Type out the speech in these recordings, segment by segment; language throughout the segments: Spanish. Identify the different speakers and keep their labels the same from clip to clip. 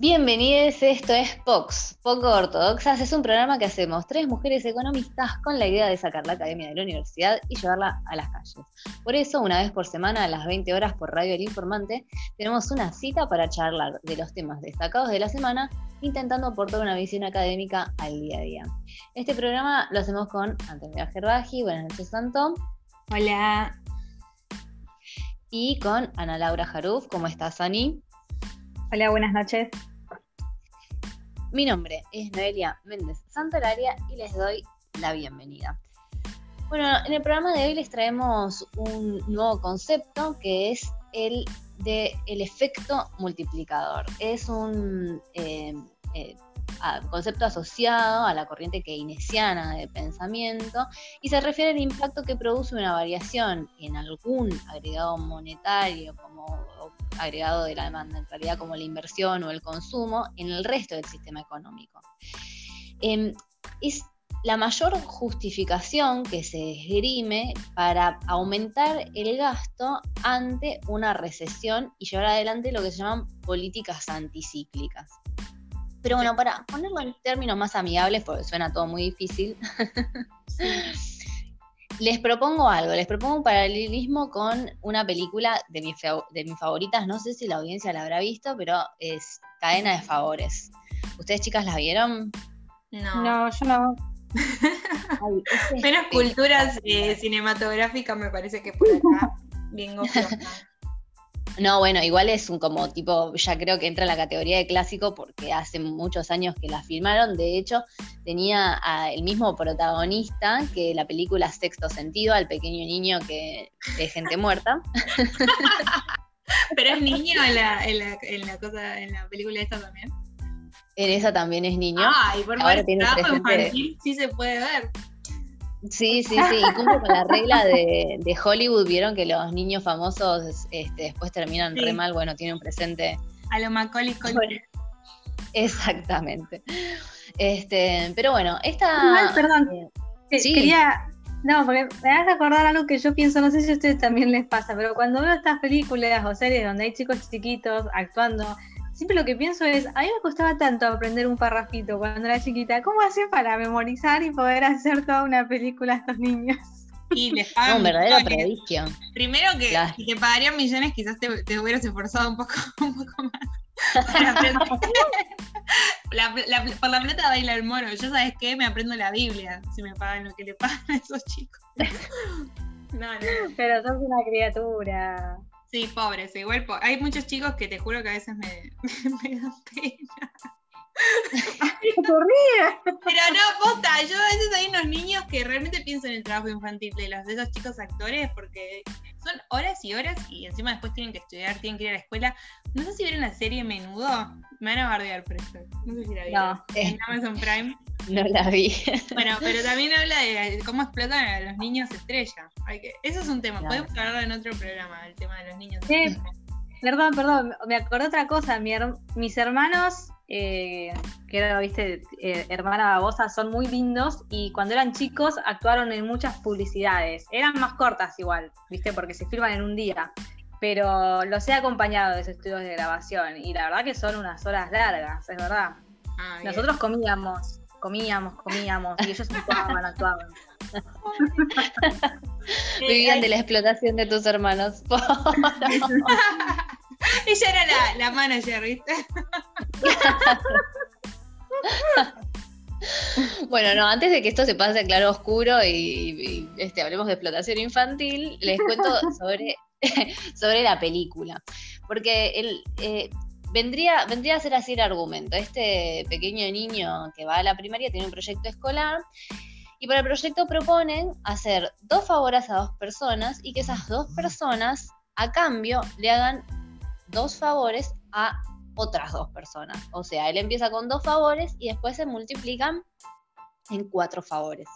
Speaker 1: Bienvenidos, esto es POX, Poco Ortodoxas. Es un programa que hacemos tres mujeres economistas con la idea de sacar la academia de la universidad y llevarla a las calles. Por eso, una vez por semana, a las 20 horas por Radio El Informante, tenemos una cita para charlar de los temas destacados de la semana, intentando aportar una visión académica al día a día. Este programa lo hacemos con Antonio Gerbaji. Buenas noches, Santo.
Speaker 2: Hola.
Speaker 1: Y con Ana Laura Jaruf. ¿Cómo estás, Ani?
Speaker 2: Hola, buenas noches.
Speaker 1: Mi nombre es Noelia Méndez Santolaria y les doy la bienvenida. Bueno, en el programa de hoy les traemos un nuevo concepto que es el de el efecto multiplicador. Es un eh, eh, concepto asociado a la corriente keynesiana de pensamiento y se refiere al impacto que produce una variación en algún agregado monetario como agregado de la demanda, en realidad como la inversión o el consumo, en el resto del sistema económico. Em, es la mayor justificación que se esgrime para aumentar el gasto ante una recesión y llevar adelante lo que se llaman políticas anticíclicas. Pero bueno, para ponerlo en términos más amigables, porque suena todo muy difícil, les propongo algo, les propongo un paralelismo con una película de, de mis favoritas, no sé si la audiencia la habrá visto, pero es Cadena de Favores. ¿Ustedes chicas la vieron?
Speaker 2: No, no yo no. Menos culturas eh, cinematográficas me parece que por acá. Bien
Speaker 1: No, bueno, igual es un como tipo, ya creo que entra en la categoría de clásico porque hace muchos años que la filmaron. De hecho, tenía el mismo protagonista que la película Sexto Sentido, al pequeño niño que es gente muerta.
Speaker 2: Pero es niño en la, en la, en la cosa, en la película esta también.
Speaker 1: En esa también es niño.
Speaker 2: Ah, y por favor, sí se puede ver.
Speaker 1: Sí, sí, sí, y cumple con la regla de, Hollywood, vieron que los niños famosos este, después terminan re mal, bueno, tienen un presente.
Speaker 2: A lo Macaulay Culkin.
Speaker 1: Exactamente. Este, pero bueno, esta.
Speaker 2: perdón. Eh, sí. Quería. No, porque me vas a acordar algo que yo pienso, no sé si a ustedes también les pasa, pero cuando veo estas películas o series donde hay chicos chiquitos actuando siempre lo que pienso es, a mí me costaba tanto aprender un parrafito cuando era chiquita, ¿cómo hacen para memorizar y poder hacer toda una película a estos niños?
Speaker 1: Y les pagan. un verdadero prodigio.
Speaker 2: Primero que si te pagarían millones, quizás te, hubieras esforzado un poco, un poco más. por la plata baila el moro. Yo, ¿sabes qué? Me aprendo la Biblia si me pagan lo que le pagan a esos chicos.
Speaker 1: no, no. Pero sos una criatura.
Speaker 2: Sí, pobres, igual hay muchos chicos que te juro que a veces me, me dan pena. Pero no, posta, yo a veces hay unos niños que realmente pienso en el trabajo infantil de los de esos chicos actores porque son horas y horas y encima después tienen que estudiar, tienen que ir a la escuela. No sé si vieron la serie Menudo, me van a bardear por esto. No sé si la vieron. No, en Amazon Prime.
Speaker 1: No la vi.
Speaker 2: Bueno, pero también habla de cómo explotan a los niños estrella. eso es un tema, podemos hablarlo en otro programa, el tema de los niños sí.
Speaker 3: Perdón, perdón, me acordé otra cosa. mis hermanos, eh, que era, viste, eh, hermana babosa, son muy lindos y cuando eran chicos actuaron en muchas publicidades. Eran más cortas igual, viste, porque se filman en un día. Pero los he acompañado de esos estudios de grabación y la verdad que son unas horas largas, es verdad. Ah, Nosotros comíamos comíamos, comíamos, y ellos actuaban, actuaban.
Speaker 1: Vivían de la explotación de tus hermanos.
Speaker 2: Ella era la, la manager, ¿viste?
Speaker 1: Bueno, no, antes de que esto se pase a claro oscuro y, este, hablemos de explotación infantil, les cuento sobre, sobre la película. Porque el, eh, vendría, vendría a ser así el argumento. Este pequeño niño que va a la primaria tiene un proyecto escolar y para el proyecto proponen hacer dos favores a dos personas y que esas dos personas a cambio le hagan dos favores a otras dos personas. O sea, él empieza con dos favores y después se multiplican en cuatro favores.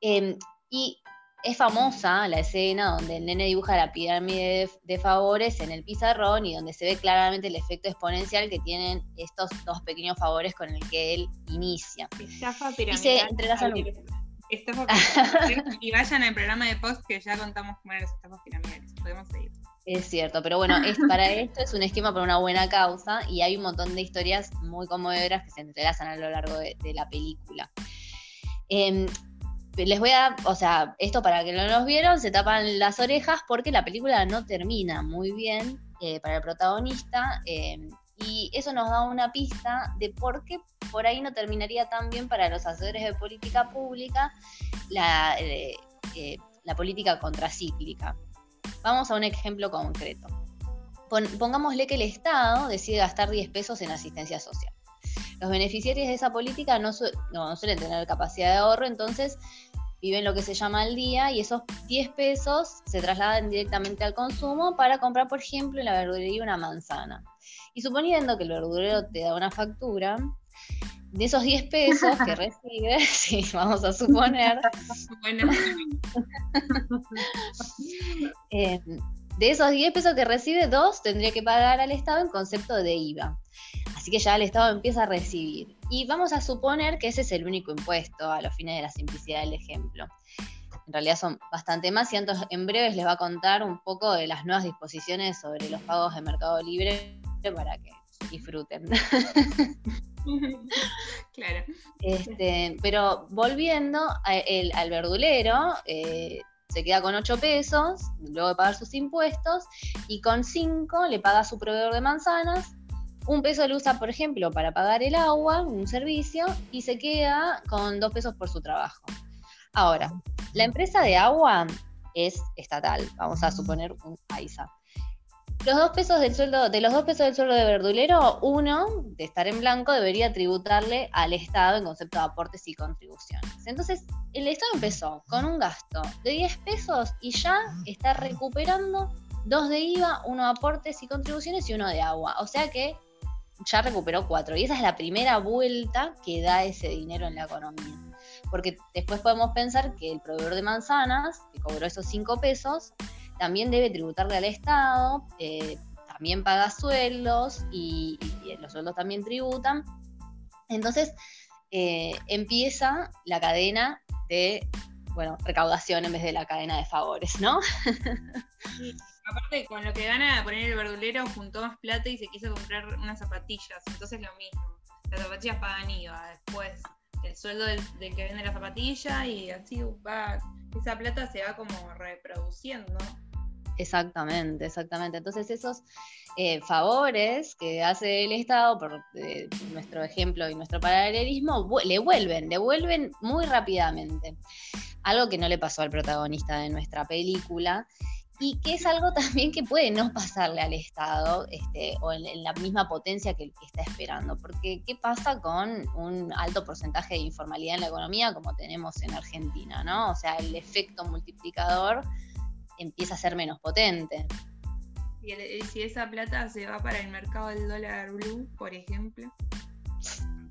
Speaker 1: Em, y es famosa la escena donde el nene dibuja la pirámide de, favores en el pizarrón y donde se ve claramente el efecto exponencial que tienen estos dos pequeños favores con el que él inicia.
Speaker 2: Estafa piramidal. y vayan al programa de post que ya contamos cómo eran las estafas piramidales. Podemos seguir.
Speaker 1: Es cierto, pero bueno, es, para esto es un esquema para una buena causa y hay un montón de historias muy conmovedoras que se entrelazan a lo largo de, la película. Em, les voy a, o sea, esto para que no nos vieron, se tapan las orejas porque la película no termina muy bien eh, para el protagonista em, y eso nos da una pista de por qué por ahí no terminaría tan bien para los hacedores de política pública la, eh, eh, la política contracíclica. Vamos a un ejemplo concreto. pongámosle que el Estado decide gastar 10 pesos en asistencia social. Los beneficiarios de esa política no, suelen tener capacidad de ahorro, entonces viven lo que se llama al día y esos 10 pesos se trasladan directamente al consumo para comprar, por ejemplo, en la verdulería una manzana. Y suponiendo que el verdurero te da una factura, de esos 10 pesos que recibes, sí, vamos a suponer. Eh, de esos 10 pesos que recibe, dos tendría que pagar al Estado en concepto de IVA. Así que ya el Estado empieza a recibir. Y vamos a suponer que ese es el único impuesto a los fines de la simplicidad del ejemplo. En realidad son bastante más y entonces en breves les va a contar un poco de las nuevas disposiciones sobre los pagos de Mercado Libre para que disfruten.
Speaker 2: claro.
Speaker 1: Este, pero volviendo al verdulero, eh, se queda con 8 pesos, luego de pagar sus impuestos, y con 5 le paga a su proveedor de manzanas. Un peso lo usa, por ejemplo, para pagar el agua, un servicio, y se queda con 2 pesos por su trabajo. Ahora, la empresa de agua es estatal, vamos a suponer un AISA. Los dos pesos del sueldo, de los dos pesos del sueldo de verdulero, uno, de estar en blanco, debería tributarle al Estado en concepto de aportes y contribuciones. Entonces, el Estado empezó con un gasto de 10 pesos y ya está recuperando dos de IVA, uno de aportes y contribuciones y uno de agua. O sea que ya recuperó cuatro. Y esa es la primera vuelta que da ese dinero en la economía. Porque después podemos pensar que el proveedor de manzanas, que cobró esos 5 pesos, también debe tributarle al Estado, eh, también paga sueldos y, los sueldos también tributan. Entonces eh, empieza la cadena de, bueno, recaudación en vez de la cadena de favores, ¿no?
Speaker 2: aparte, con lo que gana poner el verdulero, juntó más plata y se quiso comprar unas zapatillas. Entonces lo mismo. Las zapatillas pagan IVA. Después el sueldo del, del que vende la zapatilla y así va. Esa plata se va como reproduciendo.
Speaker 1: Exactamente, exactamente. Entonces esos eh, favores que hace el Estado, por eh, nuestro ejemplo y nuestro paralelismo, le vuelven, devuelven muy rápidamente. Algo que no le pasó al protagonista de nuestra película y que es algo también que puede no pasarle al Estado este, o en, la misma potencia que, que está esperando. Porque ¿qué pasa con un alto porcentaje de informalidad en la economía como tenemos en Argentina? ¿no? O sea, el efecto multiplicador empieza a ser menos potente.
Speaker 2: Y si esa plata se va para el mercado del dólar blue, por ejemplo.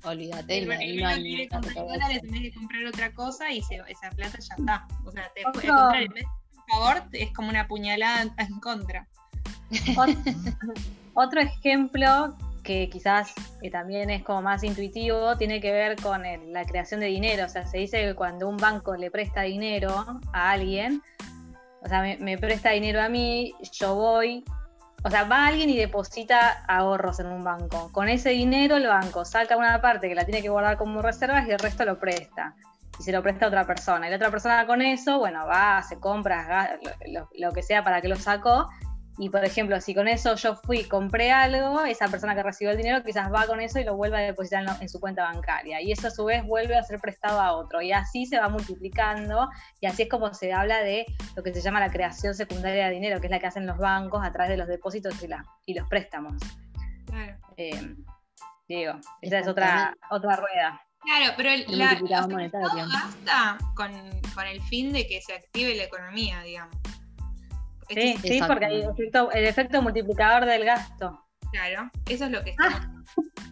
Speaker 1: Olvídate,
Speaker 2: el, no, hay quiere comprar dólares, tenés que comprar otra cosa y esa plata ya está. O sea, te puede comprar en vez de favor, es como una puñalada en contra.
Speaker 3: Otro ejemplo que quizás también es como más intuitivo, tiene que ver con la creación de dinero. O sea, se dice que cuando un banco le presta dinero a alguien, o sea, me, presta dinero a mí, yo voy, o sea, va alguien y deposita ahorros en un banco. Con ese dinero el banco saca una parte que la tiene que guardar como reservas y el resto lo presta. Y se lo presta a otra persona. Y la otra persona con eso, bueno, va, se compra lo, lo que sea para que lo sacó y por ejemplo, si con eso yo fui, compré algo, esa persona que recibió el dinero quizás va con eso y lo vuelve a depositar en, su cuenta bancaria. Y eso a su vez vuelve a ser prestado a otro. Y así se va multiplicando. Y así es como se habla de lo que se llama la creación secundaria de dinero, que es la que hacen los bancos a través de los depósitos y, la, y los préstamos. Claro. Eh, digo, esa es otra, otra rueda.
Speaker 2: Claro, pero el, la, basta con, con el fin de que se active la economía, digamos.
Speaker 3: Sí, sí, porque hay el efecto multiplicador del gasto.
Speaker 2: Claro, eso es lo que está. Ah.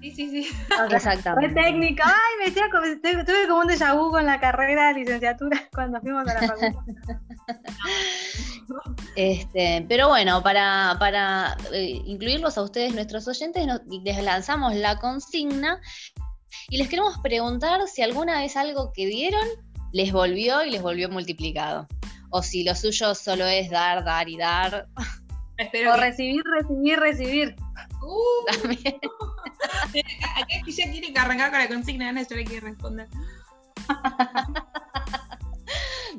Speaker 2: Sí, sí, sí.
Speaker 1: Exactamente.
Speaker 3: Fue técnico. Ay, me decía, tuve como un déjà vu con la carrera de licenciatura cuando fuimos a la facultad.
Speaker 1: Este, pero bueno, para, para eh, incluirlos a ustedes, nuestros oyentes, les lanzamos la consigna y les queremos preguntar si alguna vez algo que vieron les volvió y les volvió multiplicado o si lo suyo solo es dar, dar y dar.
Speaker 3: o recibir, recibir, recibir. Uh,
Speaker 2: También. Acá ya tiene que arrancar con la consigna, no, yo le quiero responder.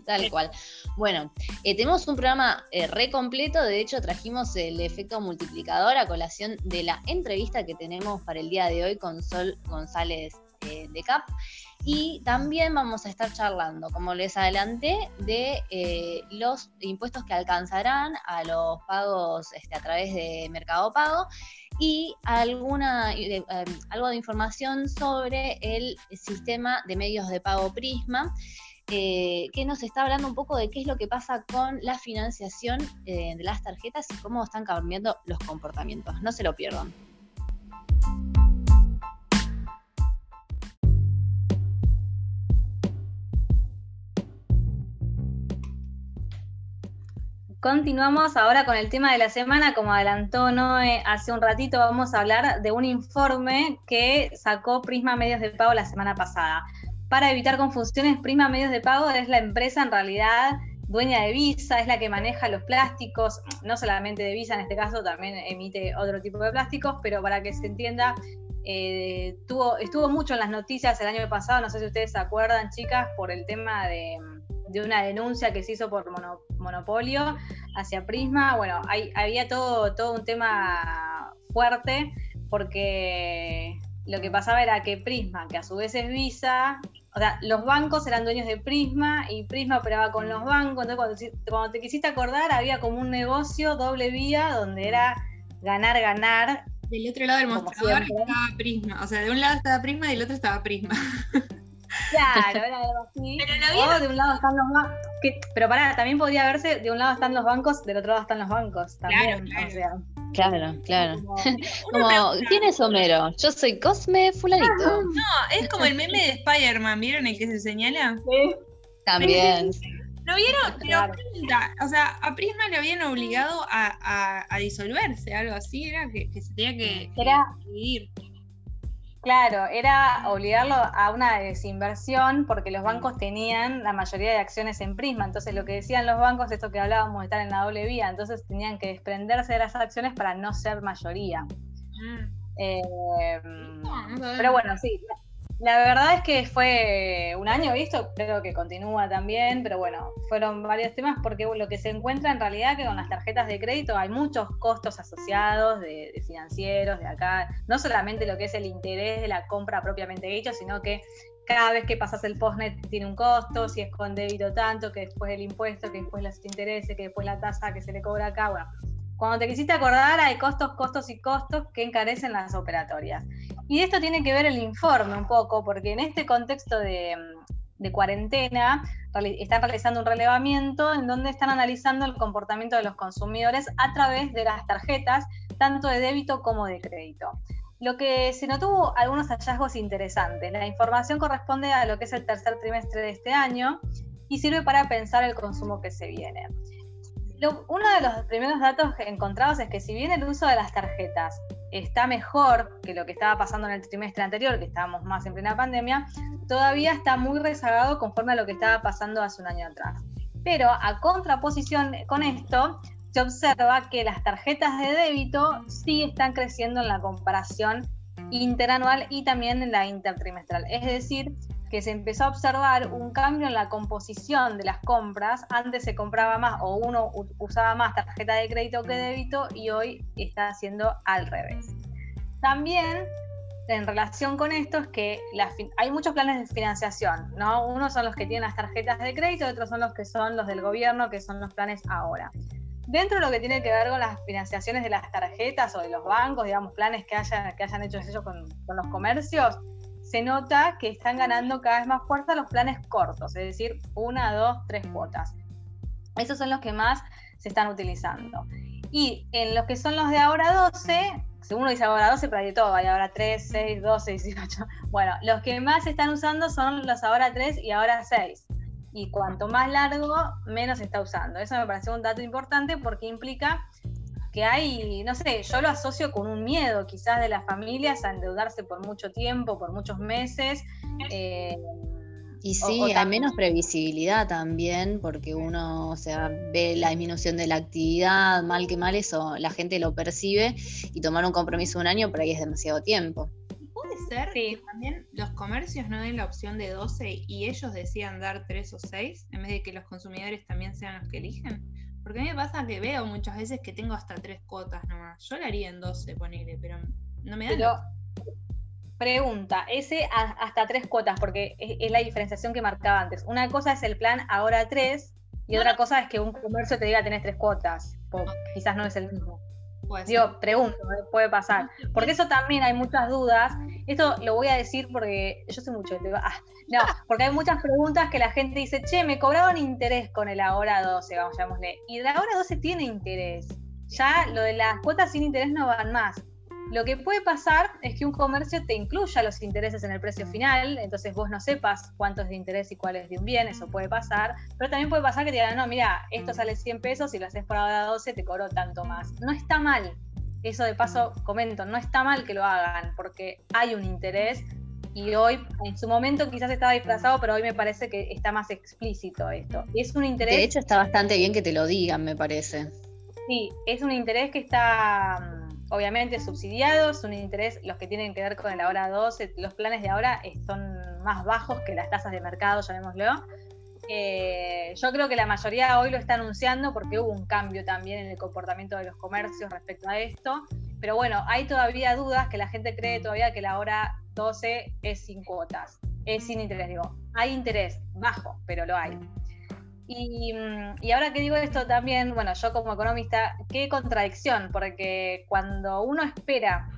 Speaker 1: Tal cual. Bueno, eh, tenemos un programa eh, re completo. De hecho, trajimos el efecto multiplicador a colación de la entrevista que tenemos para el día de hoy con Sol González eh, de CAP. Y también vamos a estar charlando, como les adelanté, de los impuestos que alcanzarán a los pagos este, a través de Mercado Pago y alguna, algo de información sobre el sistema de medios de pago Prisma. Eh, que nos está hablando un poco de qué es lo que pasa con la financiación eh, de las tarjetas y cómo están cambiando los comportamientos. No se lo pierdan.
Speaker 3: Continuamos ahora con el tema de la semana. Como adelantó Noé hace un ratito, vamos a hablar de un informe que sacó Prisma Medios de Pago la semana pasada para evitar confusiones, Prima Medios de Pago es la empresa en realidad dueña de Visa, es la que maneja los plásticos, no solamente de Visa en este caso, también emite otro tipo de plásticos, pero para que se entienda, eh, estuvo mucho en las noticias el año pasado, no sé si ustedes se acuerdan, chicas, por el tema de, una denuncia que se hizo por monopolio hacia Prisma. Bueno, había todo, todo un tema fuerte porque lo que pasaba era que Prisma, que a su vez es Visa, o sea, los bancos eran dueños de Prisma y Prisma operaba con los bancos. Entonces, cuando, te quisiste acordar, había como un negocio doble vía donde era ganar, ganar.
Speaker 2: Del otro lado del mostrador estaba Prisma. O sea, de un lado estaba Prisma y del otro estaba Prisma.
Speaker 3: Claro, era algo así. Pero de un lado están los bancos. Pero pará, también podía verse, de un lado están los bancos, del otro lado están los bancos. También,
Speaker 1: claro, claro. Claro, claro. Como, ¿quién es Homero? Yo soy Cosme Fulanito.
Speaker 2: No, es como el meme de Spider-Man, ¿vieron el que se señala?
Speaker 1: Sí. También.
Speaker 2: ¿Lo vieron? Pero o sea, a Prisma le habían obligado a, a, disolverse, algo así, era que, se tenía que,
Speaker 3: era, dividir. Claro, era obligarlo a una desinversión porque los bancos tenían la mayoría de acciones en Prisma. Entonces, lo que decían los bancos, esto que hablábamos de estar en la doble vía, entonces tenían que desprenderse de las acciones para no ser mayoría. Mm. Eh, pero bueno, sí, la verdad es que fue un año visto, creo que continúa también, pero bueno, fueron varios temas porque lo que se encuentra en realidad que con las tarjetas de crédito hay muchos costos asociados de, financieros, de acá, no solamente lo que es el interés de la compra propiamente dicho, sino que cada vez que pasas el postnet tiene un costo, si es con débito tanto, que después el impuesto, que después los intereses, que después la tasa que se le cobra acá, bueno, cuando te quisiste acordar, hay costos, costos y costos que encarecen las operatorias. Y esto tiene que ver el informe un poco, porque en este contexto de, cuarentena están realizando un relevamiento en donde están analizando el comportamiento de los consumidores a través de las tarjetas, tanto de débito como de crédito. Lo que se notó algunos hallazgos interesantes. La información corresponde a lo que es el tercer trimestre de este año y sirve para pensar el consumo que se viene uno de los primeros datos encontrados es que si bien el uso de las tarjetas está mejor que lo que estaba pasando en el trimestre anterior, que estábamos más en plena pandemia, todavía está muy rezagado conforme a lo que estaba pasando hace un año atrás. Pero a contraposición con esto, se observa que las tarjetas de débito sí están creciendo en la comparación interanual y también en la intertrimestral. Es decir, que se empezó a observar un cambio en la composición de las compras. Antes se compraba más o uno usaba más tarjeta de crédito que débito y hoy está haciendo al revés. También en relación con esto es que hay muchos planes de financiación, ¿no? Unos son los que tienen las tarjetas de crédito, otros son los que son los del gobierno, que son los planes ahora. Dentro de lo que tiene que ver con las financiaciones de las tarjetas o de los bancos, digamos, planes que hayan, que hayan hecho ellos con los comercios, se nota que están ganando cada vez más fuerza los planes cortos, es decir, una, dos, tres cuotas. Esos son los que más se están utilizando. Y en los que son los de ahora 12, según uno dice ahora 12, pero hay de todo, hay ahora 3, 6, 12, 18. Bueno, los que más se están usando son los ahora 3 y ahora 6. Y cuanto más largo, menos se está usando. Eso me parece un dato importante porque implica que hay, no sé, yo lo asocio con un miedo quizás de las familias a endeudarse por mucho tiempo, por muchos meses, eh,
Speaker 1: Y sí, hay menos previsibilidad también, porque uno, o sea, ve la disminución de la actividad, mal que mal, eso la gente lo percibe y tomar un compromiso un año por ahí es demasiado tiempo.
Speaker 2: Puede ser que también los comercios no den la opción de 12 y ellos decían dar 3 o 6, en vez de que los consumidores también sean los que eligen. Porque a mí me pasa que veo muchas veces que tengo hasta 3 cuotas nomás. Yo la haría en 12, ponele, pero no me da.
Speaker 3: Pregunta, ese hasta tres cuotas, porque es, la diferenciación que marcaba antes. Una cosa es el plan ahora tres, y otra cosa es que un comercio te diga tenés tres cuotas. Quizás no es el mismo. Digo, pregunto, ¿eh? puede pasar. Porque eso también hay muchas dudas. Esto lo voy a decir porque yo sé mucho. Ah, no, porque hay muchas preguntas que la gente dice, che, me cobraban interés con el ahora 12, vamos, llamémosle. Y el ahora 12 tiene interés. Ya lo de las cuotas sin interés no van más. Lo que puede pasar es que un comercio te incluya los intereses en el precio final, entonces vos no sepas cuánto es de interés y cuál es de un bien, eso puede pasar, pero también puede pasar que te digan, no, mira, esto sale 100 pesos y lo haces por ahora 12, te cobro tanto más. No está mal, eso de paso comento, no está mal que lo hagan, porque hay un interés y hoy, en su momento quizás estaba disfrazado, pero hoy me parece que está más explícito esto. Y es un interés...
Speaker 1: De hecho está bastante bien que te lo digan, me parece.
Speaker 3: Sí, es un interés que está obviamente subsidiados, un interés, los que tienen que ver con el ahora 12, los planes de ahora son más bajos que las tasas de mercado, llamémoslo. Eh, yo creo que la mayoría hoy lo está anunciando porque hubo un cambio también en el comportamiento de los comercios respecto a esto. Pero bueno, hay todavía dudas que la gente cree todavía que la hora 12 es sin cuotas, es sin interés, digo. Hay interés bajo, pero lo hay. Mm, y, ahora que digo esto también, bueno, yo como economista, qué contradicción, porque cuando uno espera,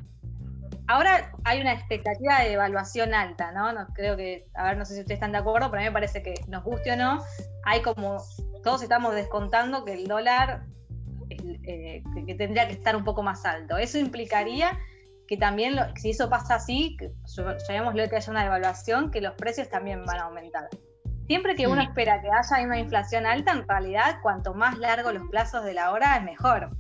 Speaker 3: ahora hay una expectativa de evaluación alta, ¿no? no creo que, a ver, no sé si ustedes están de acuerdo, pero a mí me parece que nos guste o no, hay como, todos estamos descontando que el dólar eh, que, tendría que estar un poco más alto. Eso implicaría que también, si eso pasa así, llamémoslo que haya una devaluación, que los precios también van a aumentar. Siempre que uno espera que haya una inflación alta, en realidad cuanto más largo los plazos de la hora es mejor,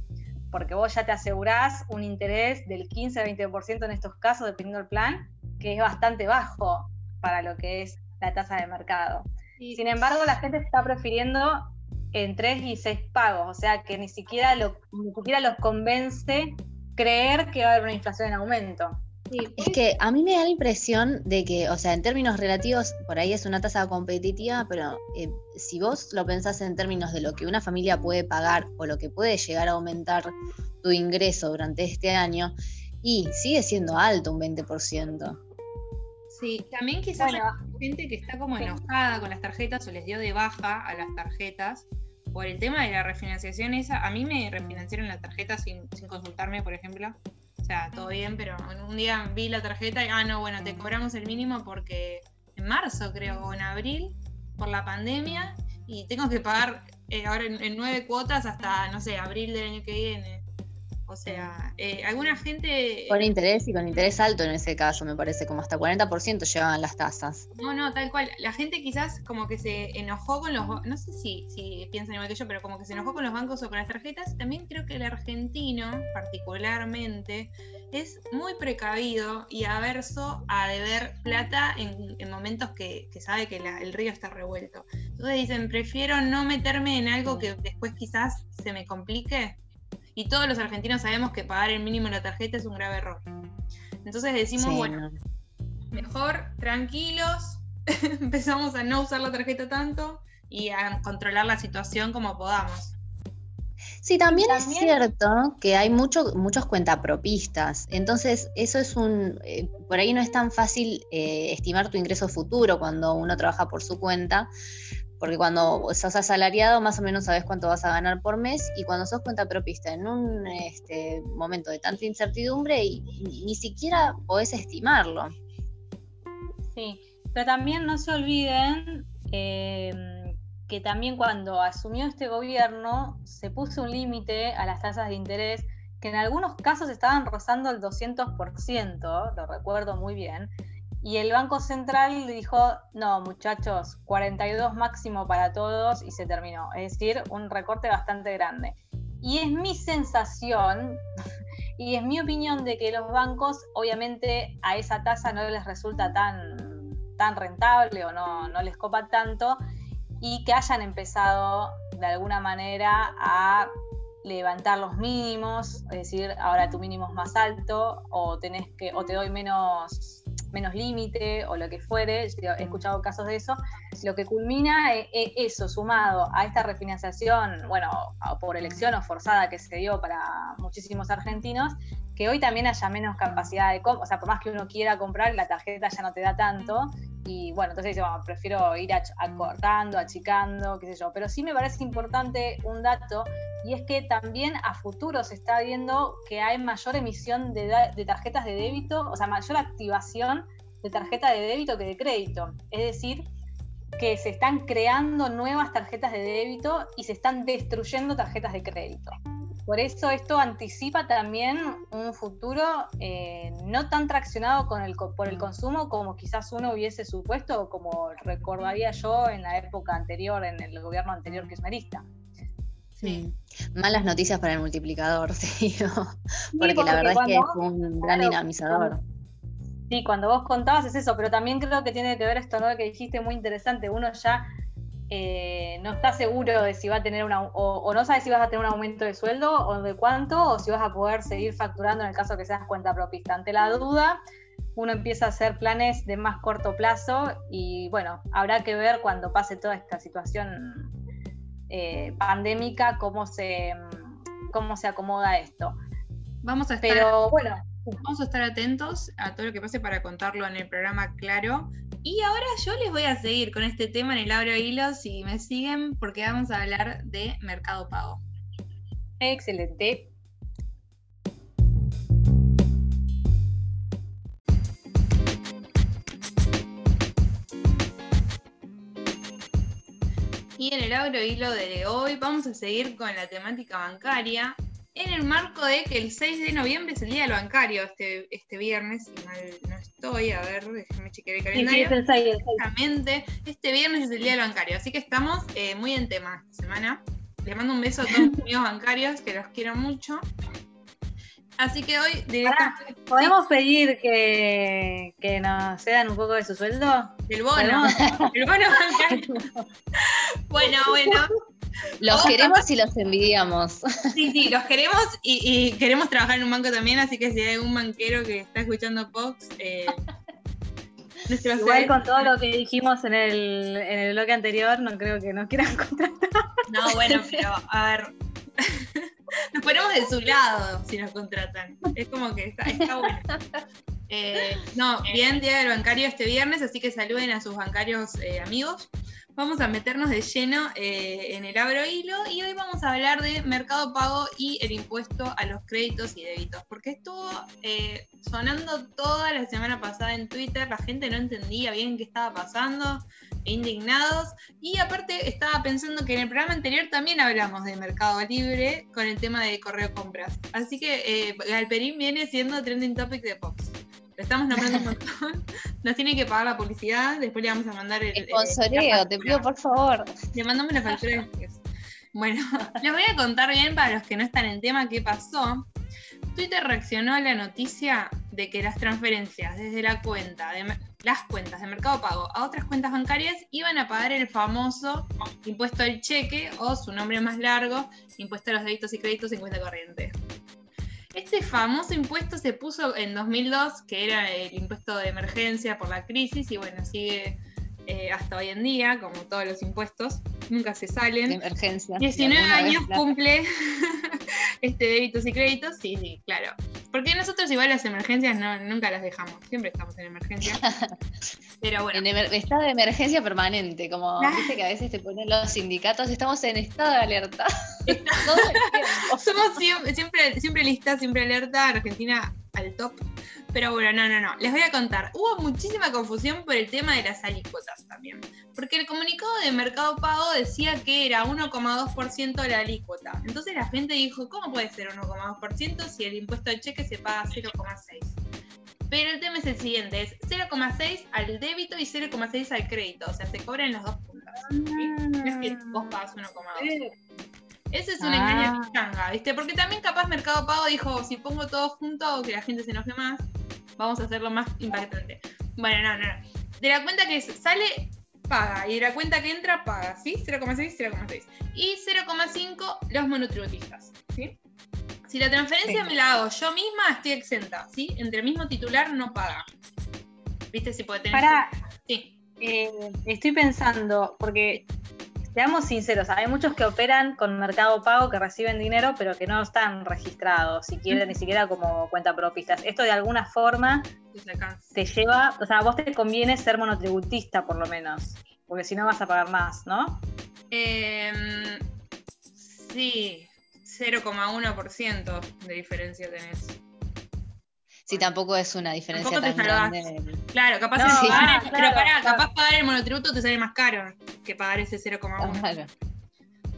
Speaker 3: porque vos ya te asegurás un interés del 15-20% en estos casos, dependiendo del plan, que es bastante bajo para lo que es la tasa de mercado. Sin embargo, la gente está prefiriendo en 3 y 6 pagos, o sea que ni siquiera, lo, ni siquiera los convence creer que va a haber una inflación en aumento
Speaker 1: es que a mí me da la impresión de que, o sea, en términos relativos, por ahí es una tasa competitiva, pero eh, si vos lo pensás en términos de lo que una familia puede pagar o lo que puede llegar a aumentar tu ingreso durante este año, y sigue siendo alto un 20%.
Speaker 2: Sí, también quizás hay gente que está como enojada con las tarjetas o les dio de baja a las tarjetas por el tema de la refinanciación esa. A mí me refinanciaron la tarjeta sin, sin consultarme, por ejemplo. O sea, todo bien, pero un día vi la tarjeta y, ah, no, bueno, te cobramos el mínimo porque en marzo, creo, o en abril, por la pandemia, y tengo que pagar eh, ahora en, nueve cuotas hasta, no sé, abril del año que viene. O sea, eh, alguna gente...
Speaker 1: Con interés y con interés alto en ese caso, me parece, como hasta 40% llevaban las tasas.
Speaker 2: No, no, tal cual. La gente quizás como que se enojó con los... No sé si, si piensan igual que yo, pero como que se enojó con los bancos o con las tarjetas. También creo que el argentino, particularmente, es muy precavido y averso a deber plata en, momentos que, sabe que el río está revuelto. Entonces dicen, prefiero no meterme en algo que después quizás se me complique y todos los argentinos sabemos que pagar el mínimo en la tarjeta es un grave error. Entonces decimos, bueno, mejor tranquilos, empezamos a no usar la tarjeta tanto y a controlar la situación como podamos.
Speaker 1: Sí, también, es cierto que hay mucho, muchos cuentapropistas, entonces eso es un, eh, por ahí no es tan fácil eh, estimar tu ingreso futuro cuando uno trabaja por su cuenta, porque cuando sos asalariado más o menos sabes cuánto vas a ganar por mes y cuando sos cuenta propista en un este, momento de tanta incertidumbre y, ni siquiera podés estimarlo.
Speaker 3: Sí, pero también no se olviden em, que también cuando asumió este gobierno se puso un límite a las tasas de interés que en algunos casos estaban rozando el 200%, lo recuerdo muy bien, y el Banco Central dijo, no, muchachos, 42 máximo para todos y se terminó. Es decir, un recorte bastante grande. Y es mi sensación y es mi opinión de que los bancos, obviamente, a esa tasa no les resulta tan, tan rentable o no, no les copa tanto y que hayan empezado de alguna manera a levantar los mínimos, es decir, ahora tu mínimo es más alto o tenés que o te doy menos menos límite o lo que fuere, he escuchado casos de eso, lo que culmina es, eso, sumado a esta refinanciación, bueno, por elección o forzada que se dio para muchísimos argentinos, que hoy también haya menos capacidad de compra, o sea, por más que uno quiera comprar, la tarjeta ya no te da tanto, y bueno, entonces dice, prefiero ir acortando, achicando, qué sé yo, pero sí me parece importante un dato, y es que también a futuro se está viendo que hay mayor emisión de, tarjetas de débito, o sea, mayor activación de tarjeta de débito que de crédito, es decir, que se están creando nuevas tarjetas de débito y se están destruyendo tarjetas de crédito. Por eso esto anticipa también un futuro eh, no tan traccionado con el, por el consumo como quizás uno hubiese supuesto como recordaría yo en la época anterior, en el gobierno anterior kirchnerista.
Speaker 1: Sí. Malas noticias para el multiplicador, sí, porque, la verdad es que es un gran dinamizador.
Speaker 3: Sí, cuando vos contabas es eso, pero también creo que tiene que ver esto ¿no? que dijiste muy interesante. Uno ya eh, no está seguro de si va a tener una, o, no sabe si vas a tener un aumento de sueldo o de cuánto, o si vas a poder seguir facturando en el caso que seas cuenta propista. Ante la duda, uno empieza a hacer planes de más corto plazo y bueno, habrá que ver cuando pase toda esta situación eh, pandémica cómo se, cómo se acomoda esto.
Speaker 2: Vamos a estar, Pero, bueno, vamos a estar atentos a todo lo que pase para contarlo en el programa Claro y ahora yo les voy a seguir con este tema en el Abro Hilo si me siguen, porque vamos a hablar de Mercado Pago.
Speaker 3: Excelente.
Speaker 2: Y en el Abro Hilo de hoy vamos a seguir con la temática bancaria en el marco de que el 6 de noviembre es el día del bancario, este, este viernes, si mal no estoy, a ver, déjame chequear el calendario. Sí, sí, Exactamente, este viernes es el día del bancario, así que estamos eh, muy en tema esta semana. Les mando un beso a todos los amigos bancarios, que los quiero mucho. Así que hoy
Speaker 3: directamente. ¿Podemos pedir que, que nos cedan un poco de su sueldo?
Speaker 2: El bono. El bono bancario. bueno, bueno.
Speaker 1: Los queremos y los envidiamos.
Speaker 2: Sí, sí, los queremos y, queremos trabajar en un banco también, así que si hay un banquero que está escuchando Pox, eh,
Speaker 3: Igual con todo lo que dijimos en el, en el bloque anterior, no creo que nos quieran contratar.
Speaker 2: No, bueno, pero a ver, nos ponemos de su lado si nos contratan. Es como que está, está bueno. Eh, no, bien, día del bancario este viernes, así que saluden a sus bancarios eh, amigos vamos a meternos de lleno eh, en el abro hilo y hoy vamos a hablar de mercado pago y el impuesto a los créditos y débitos, porque estuvo eh, sonando toda la semana pasada en Twitter, la gente no entendía bien qué estaba pasando, indignados, y aparte estaba pensando que en el programa anterior también hablamos de mercado libre con el tema de correo compras, así que eh, Galperín viene siendo trending topic de Fox. Le estamos nombrando un montón. Nos tiene que pagar la publicidad. Después le vamos a mandar el.
Speaker 1: Sponsoreo, te pido por favor.
Speaker 2: Le mandamos la factura Bueno, les voy a contar bien para los que no están en tema qué pasó. Twitter reaccionó a la noticia de que las transferencias desde la cuenta de las cuentas de Mercado Pago a otras cuentas bancarias iban a pagar el famoso impuesto al cheque o su nombre más largo, impuesto a los débitos y créditos en cuenta corriente. Este famoso impuesto se puso en 2002, que era el impuesto de emergencia por la crisis, y bueno, sigue eh, hasta hoy en día, como todos los impuestos, nunca se salen.
Speaker 1: De emergencia.
Speaker 2: 19 años cumple este débitos y créditos, sí, sí, claro. Porque nosotros igual las emergencias no, nunca las dejamos, siempre estamos en emergencia. Pero bueno.
Speaker 1: En estado de emergencia permanente, como dice que a veces te ponen los sindicatos, estamos en estado de alerta.
Speaker 2: Somos siempre, siempre, siempre listas, siempre alerta, Argentina al top. Pero bueno, no, no, no. Les voy a contar. Hubo muchísima confusión por el tema de las alícuotas también. Porque el comunicado de Mercado Pago decía que era 1,2% la alícuota. Entonces la gente dijo, ¿cómo puede ser 1,2% si el impuesto de cheque se paga 0,6%? Pero el tema es el siguiente, es 0,6 al débito y 0,6 al crédito. O sea, se cobran los dos puntos. No es que vos pagas 1,2. Ese es un engaño de changa, ¿viste? Porque también capaz Mercado Pago dijo, si pongo todo junto, que la gente se enoje más, vamos a hacerlo más impactante. Bueno, no, no, no. de la cuenta que sale, paga. Y de la cuenta que entra, paga, ¿sí? 0,6, 0,6. Y 0,5 los monotributistas, ¿sí? Si la transferencia me la hago yo misma, estoy exenta, ¿sí? Entre el mismo titular no paga. ¿Viste si puede tener...
Speaker 4: Para... Sí. Eh, estoy pensando, porque seamos sinceros, hay muchos que operan con Mercado Pago que reciben dinero, pero que no están registrados, si quieren, ni siquiera como cuenta propistas. Esto de alguna forma te lleva, o sea, a vos te conviene ser monotributista por lo menos, porque si no vas a pagar más, ¿no?
Speaker 2: Em, sí, 0,1% de diferencia tenés.
Speaker 1: Sí, tampoco es una diferencia tan grande.
Speaker 2: Claro, capaz, pagar, pero capaz pagar el monotributo te sale más caro que pagar ese 0,1.
Speaker 4: Claro.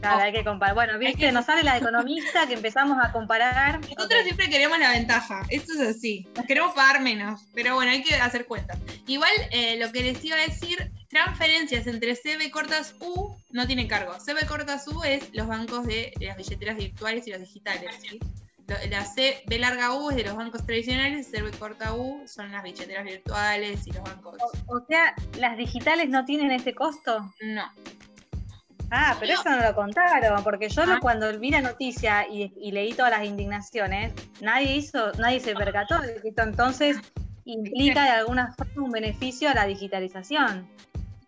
Speaker 4: Claro, hay que comparar. Bueno, viste, nos sale la economista que empezamos a comparar.
Speaker 2: Nosotros siempre queremos la ventaja, esto es así. Queremos pagar menos, pero bueno, hay que hacer cuentas. Igual, eh, lo que les iba a decir, transferencias entre CB cortas U no tiene cargo. CB cortas U es los bancos de las billeteras virtuales y los digitales. ¿sí? La C, B larga U es de los bancos tradicionales, C, B corta U son las billeteras virtuales y los bancos.
Speaker 4: O, sea, ¿las digitales no tienen ese costo?
Speaker 2: No.
Speaker 4: Ah, pero eso no lo contaron, porque yo ah. cuando vi la noticia y, leí todas las indignaciones, nadie hizo, nadie se percató de que esto entonces implica de alguna forma un beneficio a la digitalización.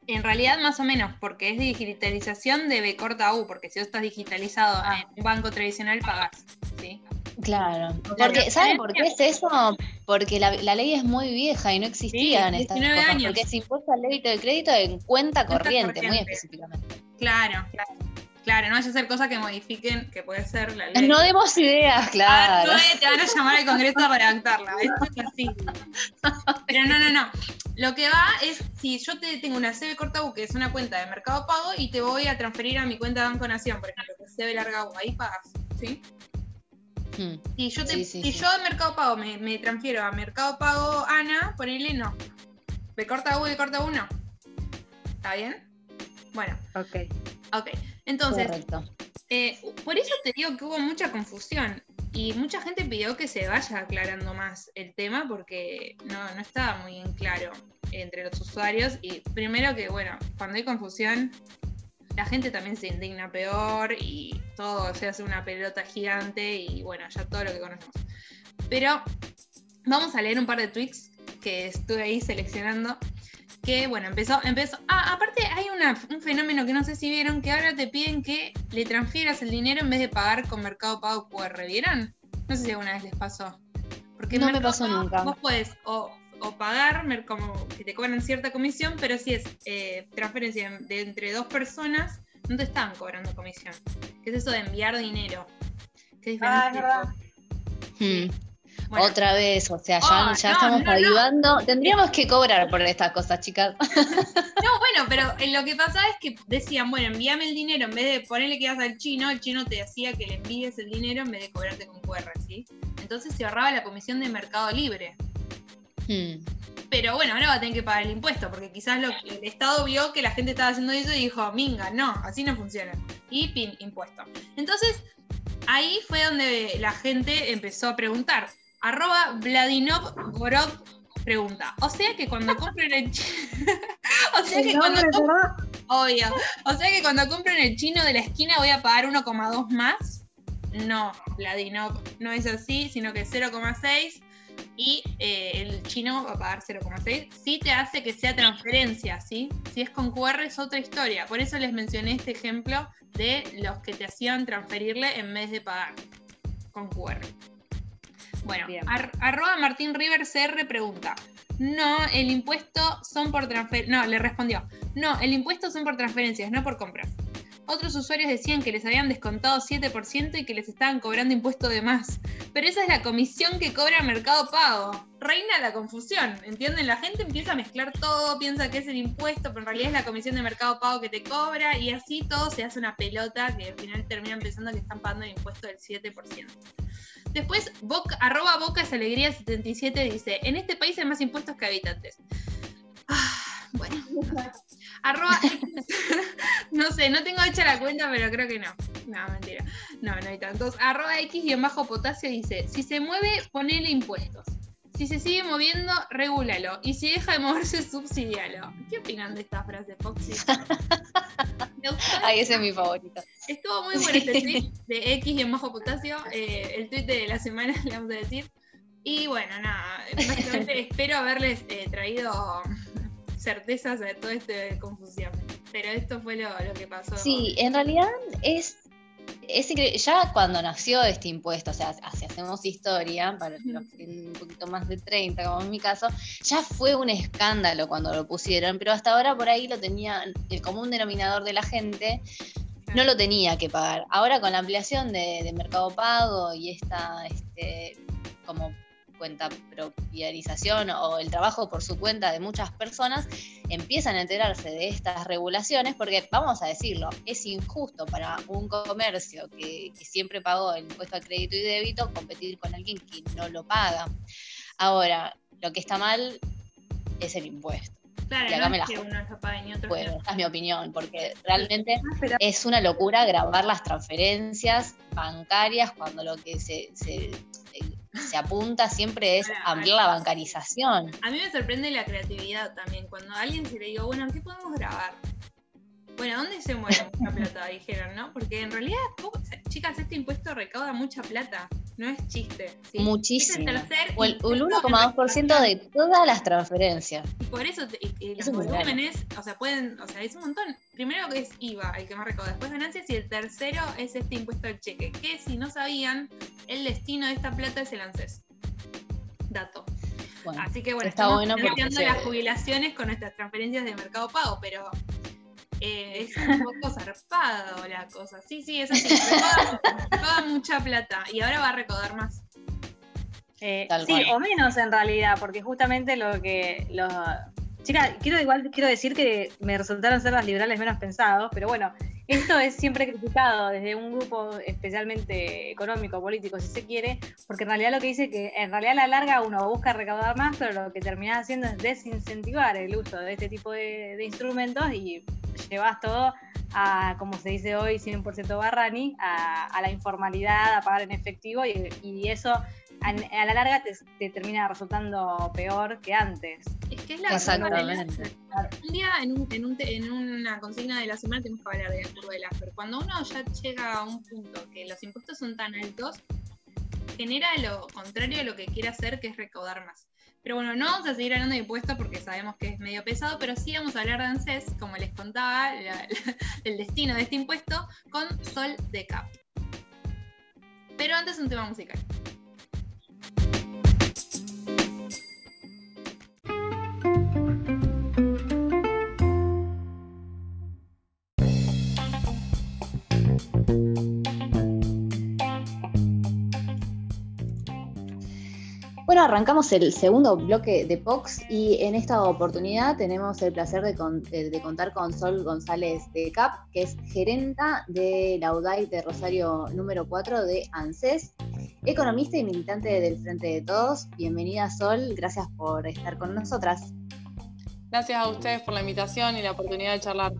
Speaker 2: En realidad más o menos, porque es digitalización de B corta U, porque si vos estás digitalizado ah. en un banco tradicional pagás, ¿sí?
Speaker 1: Claro, porque ¿saben por qué es eso? Porque la, ley es muy vieja y no existían estas cosas, porque se impuesta el débito de crédito en cuenta corriente, muy específicamente.
Speaker 2: Claro, claro. Claro, no vaya a ser cosas que modifiquen, que puede ser la ley.
Speaker 1: No demos ideas, ah, claro.
Speaker 2: te van a llamar al Congreso para redactarla. Esto es así. Pero no, no, no. Lo que va es, si yo te tengo una CB corta U, que es una cuenta de Mercado Pago, y te voy a transferir a mi cuenta de Banco Nación, por ejemplo, que es CB larga U, ahí pagas, ¿sí? Hmm. Si yo, te, si yo de Mercado Pago me, transfiero a Mercado Pago Ana, ponele no. ¿Me corta U y corta U no? ¿Está bien? Bueno.
Speaker 4: Ok.
Speaker 2: Ok. Entonces, eh, por eso te digo que hubo mucha confusión y mucha gente pidió que se vaya aclarando más el tema porque no, no estaba muy en claro entre los usuarios. Y primero que, bueno, cuando hay confusión, la gente también se indigna peor y todo se hace una pelota gigante y bueno, ya todo lo que conocemos. Pero vamos a leer un par de tweets que estuve ahí seleccionando. Que bueno, empezó, empezó. Ah, aparte hay un fenómeno que no sé si vieron, que ahora te piden que le transfieras el dinero en vez de pagar con Mercado Pago QR. ¿Vieron? No sé si alguna vez les pasó.
Speaker 1: Porque no me pasó nunca.
Speaker 2: Vos puedes o o pagar, como que te cobran cierta comisión, pero si es eh, transferencia de entre dos personas, no te están cobrando comisión. ¿Qué es eso de enviar dinero? ¿Qué diferente? Ah,
Speaker 1: hmm. Otra vez, o sea, ya, oh, estamos no, Tendríamos que cobrar por estas cosas, chicas.
Speaker 2: No, bueno, pero lo que pasa es que decían, bueno, envíame el dinero, en vez de ponerle que vas al chino, el chino te hacía que le envíes el dinero en vez de cobrarte con QR, ¿sí? Entonces se ahorraba la comisión de Mercado Libre. Hmm. Pero bueno, ahora va a tener que pagar el impuesto, porque quizás lo, el Estado vio que la gente estaba haciendo eso y dijo, minga, no, así no funciona. Y pin, impuesto. Entonces, ahí fue donde la gente empezó a preguntar. Arroba Vladinov Gorod pregunta. O sea que cuando compren el o sea que cuando obvio. O sea que cuando compren el chino de la esquina voy a pagar 1,2 más. No, Vladinov no es así, sino que 0,6 y eh, el chino va a pagar 0,6. Sí te hace que sea transferencia, ¿sí? Si es con QR es otra historia. Por eso les mencioné este ejemplo de los que te hacían transferirle en vez de pagar con QR. Bueno, arroba Martín River CR pregunta. No, el impuesto son por transferencias. No, le respondió. No, el impuesto son por transferencias, no por compras. Otros usuarios decían que les habían descontado 7% y que les estaban cobrando impuesto de más. Pero esa es la comisión que cobra Mercado Pago. Reina la confusión, ¿entienden? La gente empieza a mezclar todo, piensa que es el impuesto, pero en realidad es la comisión de Mercado Pago que te cobra y así todo se hace una pelota que al final terminan pensando que están pagando el impuesto del 7%. Después, boca, arroba bocas alegría 77 dice, en este país hay más impuestos que habitantes. Ah, bueno. Arroba no sé, no tengo hecha la cuenta, pero creo que no. No, mentira. No, no hay tantos. Arroba X y en bajo potasio dice, si se mueve, ponele impuestos. Si se sigue moviendo, regúlalo. Y si deja de moverse, subsidialo. ¿Qué opinan de esta frase, Foxy?
Speaker 1: Ay, ese es mi favorito.
Speaker 2: Estuvo muy bueno este tweet de X y en bajo potasio. Eh, el tweet de la semana, le vamos a decir. Y bueno, nada, básicamente espero haberles eh, traído certezas de toda esta confusión. Pero esto fue lo, lo que pasó.
Speaker 1: Sí, en realidad es ya cuando nació este impuesto, o sea, si hacemos historia, para los que tienen un poquito más de 30, como en mi caso, ya fue un escándalo cuando lo pusieron, pero hasta ahora por ahí lo tenía el común denominador de la gente, no lo tenía que pagar. Ahora con la ampliación de, de Mercado Pago y esta, este, como cuenta propiarización o el trabajo por su cuenta de muchas personas empiezan a enterarse de estas regulaciones porque, vamos a decirlo, es injusto para un comercio que, siempre pagó el impuesto al crédito y débito competir con alguien que no lo paga. Ahora, lo que está mal es el impuesto.
Speaker 2: Claro, y acá me la Bueno,
Speaker 1: esa es mi opinión, porque realmente ah, es una locura grabar las transferencias bancarias cuando lo que se se apunta siempre es ampliar la bancarización.
Speaker 2: A mí me sorprende la creatividad también. Cuando a alguien se le digo, bueno, ¿qué podemos grabar? Bueno, ¿dónde se mueve mucha plata? Dijeron, ¿no? Porque en realidad, chicas, este impuesto recauda mucha plata. No es chiste.
Speaker 1: Muchísimo. o el, 1,2% de todas las transferencias.
Speaker 2: Y por eso, los volúmenes, o sea, pueden, o sea, es un montón. Primero que es IVA, el que más recauda, después ganancias, y el tercero es este impuesto al cheque. Que si no sabían, el destino de esta plata es el ANSES. Dato. Así que bueno,
Speaker 1: está estamos bueno
Speaker 2: las jubilaciones con nuestras transferencias de mercado pago, pero eh, es un poco zarpado la cosa. Sí, sí, es así. Recauda, mucha plata y ahora va a recaudar más.
Speaker 3: Eh, sí, o menos en realidad, porque justamente lo que los chicas, quiero igual quiero decir que me resultaron ser las liberales menos pensados, pero bueno, esto es siempre criticado desde un grupo especialmente económico, político, si se quiere, porque en realidad lo que dice que en realidad a la larga uno busca recaudar más, pero lo que termina haciendo es desincentivar el uso de este tipo de, instrumentos y llevas todo a, como se dice hoy, 100% barrani, a, la informalidad, a pagar en efectivo y eso a, la larga te, termina resultando peor que antes.
Speaker 2: Es que es la Exactamente. Un día en, un, en, un, en, una consigna de la semana tenemos que hablar de la curva pero cuando uno ya llega a un punto que los impuestos son tan altos, genera lo contrario a lo que quiere hacer, que es recaudar más. Pero bueno, no vamos a seguir hablando de impuestos porque sabemos que es medio pesado, pero sí vamos a hablar de ANSES, como les contaba, el destino de este impuesto, con Sol de Cap. Pero antes un tema musical.
Speaker 1: Arrancamos el segundo bloque de POX y en esta oportunidad tenemos el placer de, contar con Sol González de CAP, que es gerenta de la UDAI de Rosario número 4 de ANSES, economista y militante del Frente de Todos. Bienvenida Sol, gracias por estar con nosotras.
Speaker 5: Gracias a ustedes por la invitación y la oportunidad de charlar.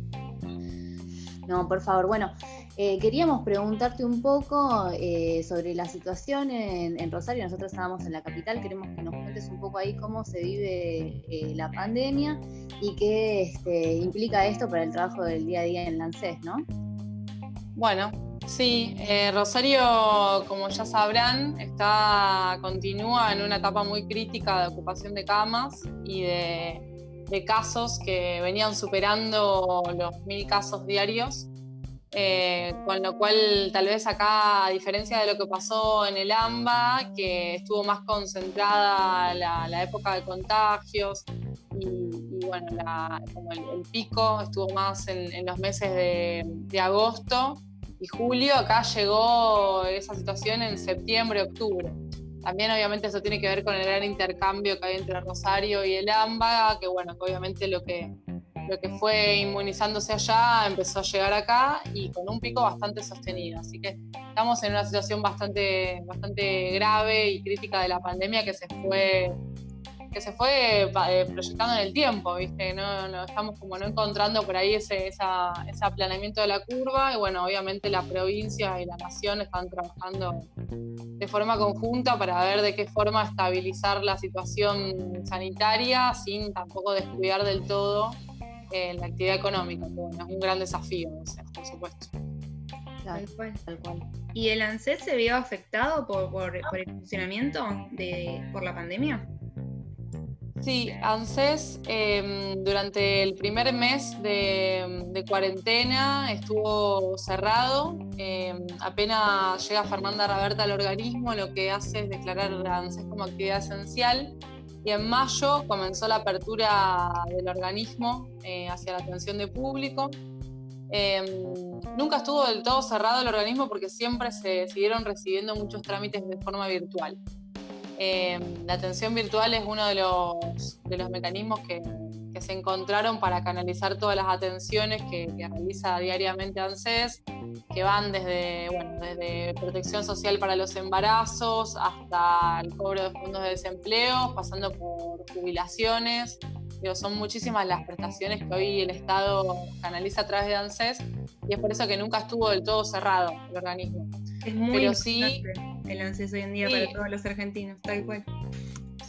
Speaker 1: No, por favor, bueno, eh, queríamos preguntarte un poco eh, sobre la situación en, Rosario. Nosotros estábamos en la capital, queremos que nos cuentes un poco ahí cómo se vive eh, la pandemia y qué este, implica esto para el trabajo del día a día en Lancés, ¿no?
Speaker 5: Bueno, sí, Rosario, como ya sabrán, está, continúa en una etapa muy crítica de ocupación de camas y de, de casos que venían superando los mil casos diarios eh, con lo cual, tal vez acá, a diferencia de lo que pasó en el AMBA, que estuvo más concentrada la, época de contagios y, bueno, como el, pico estuvo más en, los meses de, agosto y julio, acá llegó esa situación en septiembre, octubre. También obviamente eso tiene que ver con el gran intercambio que hay entre Rosario y el AMBA, que bueno, obviamente lo que lo que fue inmunizándose allá empezó a llegar acá y con un pico bastante sostenido. Así que estamos en una situación bastante, bastante grave y crítica de la pandemia que se fue que se fue eh, proyectando en el tiempo, ¿viste? No, estamos como no encontrando por ahí ese, ese aplanamiento de la curva y bueno, obviamente la provincia y la nación están trabajando de forma conjunta para ver de qué forma estabilizar la situación sanitaria sin tampoco descuidar del todo eh, la actividad económica, que bueno, es un gran desafío, por supuesto.
Speaker 2: Tal cual. ¿Y el ANSES se vio afectado por, por, el funcionamiento de, por la pandemia?
Speaker 5: Sí, ANSES em, durante el primer mes de, cuarentena estuvo cerrado. Em, apenas llega Fernanda Raberta al organismo, lo que hace es declarar a ANSES como actividad esencial. Y en mayo comenzó la apertura del organismo eh, hacia la atención de público. Em, nunca estuvo del todo cerrado el organismo porque siempre se siguieron recibiendo muchos trámites de forma virtual. Em, la atención virtual es uno de los, de los mecanismos que, que, se encontraron para canalizar todas las atenciones que, que, realiza diariamente ANSES, que van desde, bueno, desde protección social para los embarazos hasta el cobro de fondos de desempleo, pasando por jubilaciones, son muchísimas las prestaciones que hoy el Estado canaliza a través de ANSES y es por eso que nunca estuvo del todo cerrado el organismo.
Speaker 2: Es muy Pero sí, el ANSES hoy en día para todos los argentinos, tal cual.